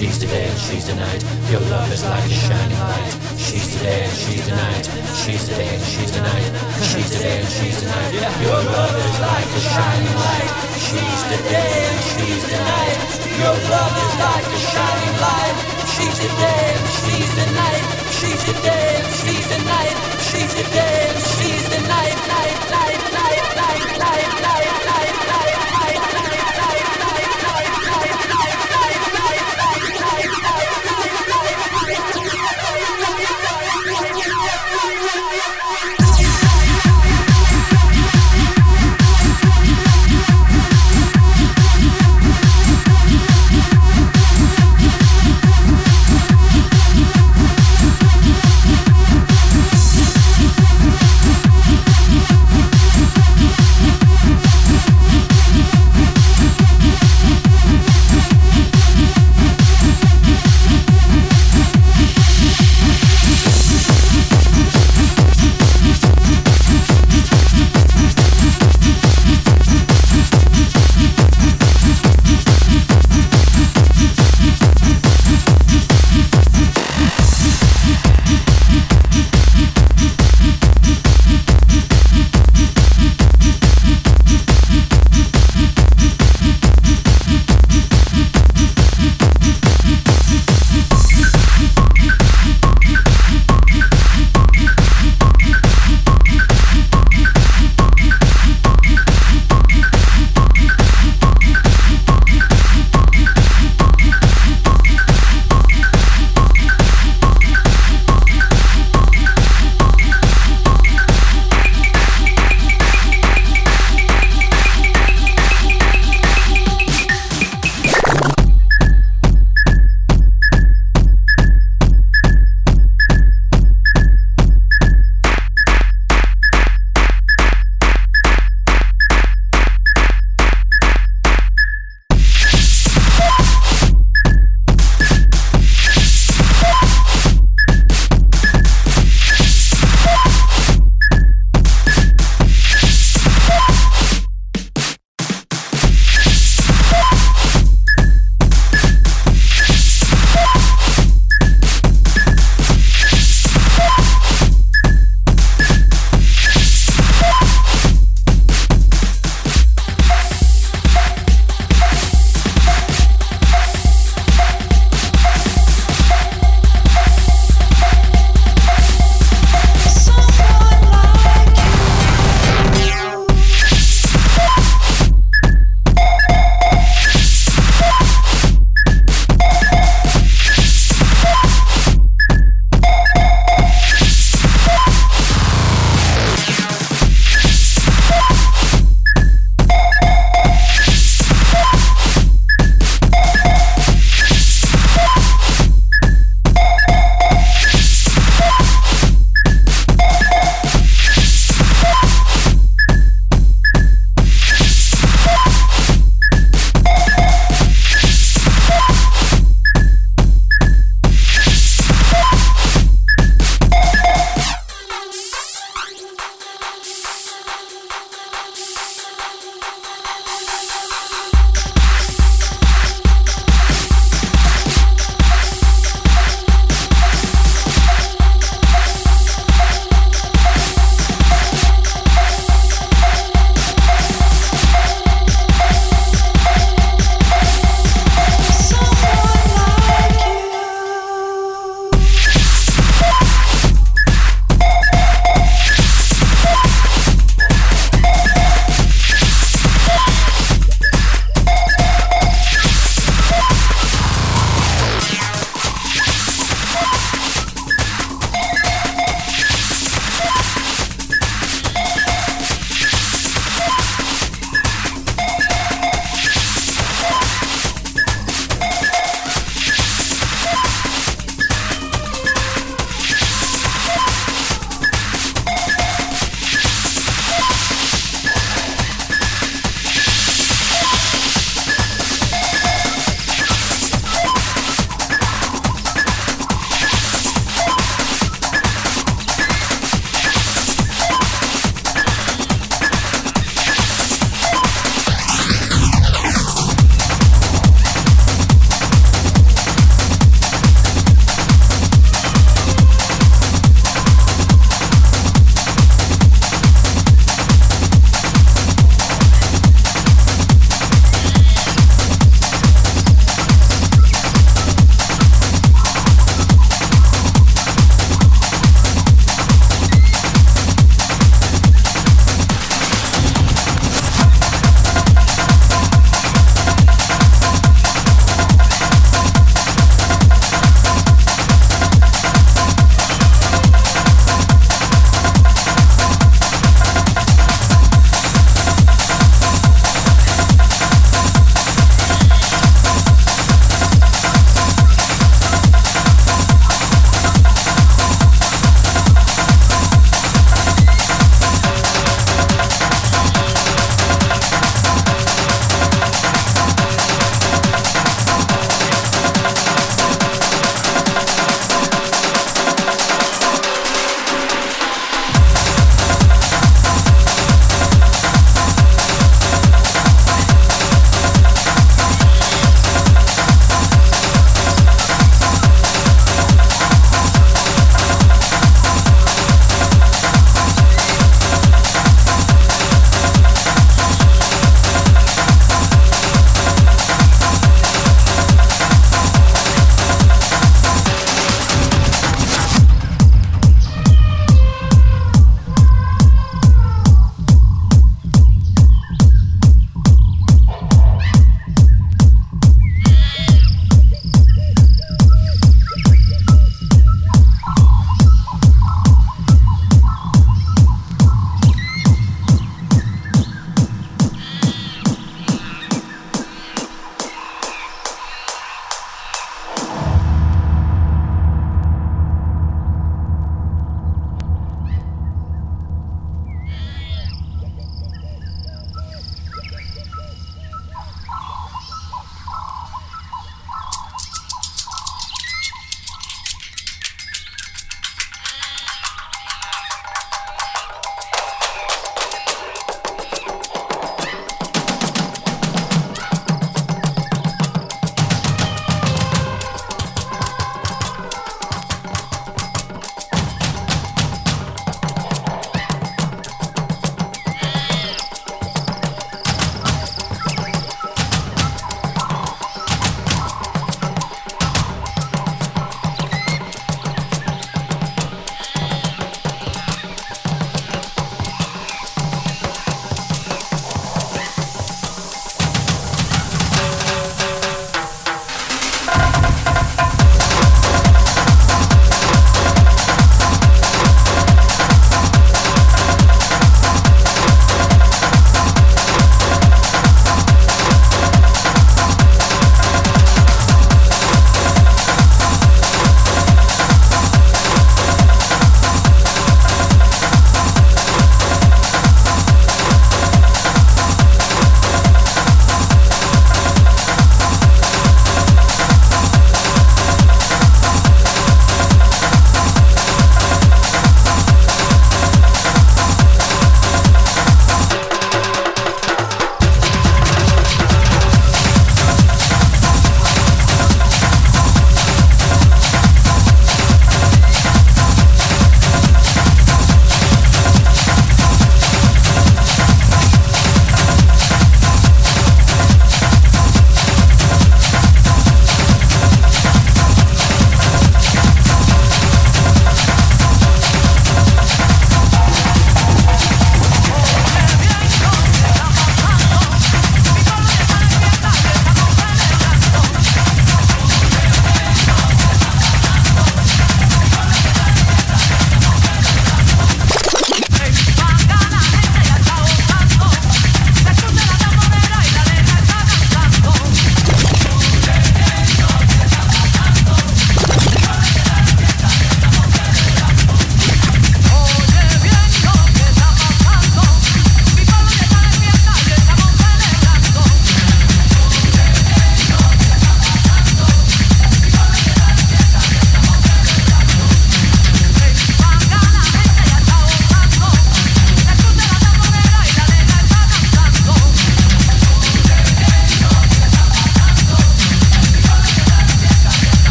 She's today and she's tonight. Your love is like a shining light. She's today and she's tonight. She's today and she's tonight. She's today and she's tonight. Your love is like a shining light. She's today and she's tonight. Your love is like a shining light. She's today and she's tonight. She's today and she's tonight. She's today and she's tonight. Night, night, night, night, night, night, night, night, night.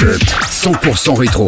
100% rétro.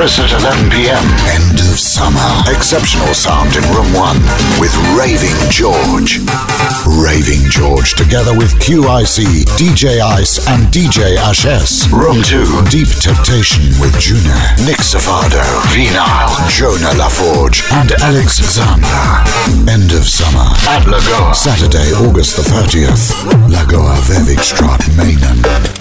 Terrace at 11 p.m. End of summer. Exceptional sound in room one with Raving George. Raving George together with QIC, DJ Ice, and DJ Ashes. Room two. Deep Temptation with Juno, Nick Safado, Venile, Jonah LaForge, and Alexander. End of summer at Lagoa. Saturday, August the 30th. Lagoa Vevigstraat, Mainan.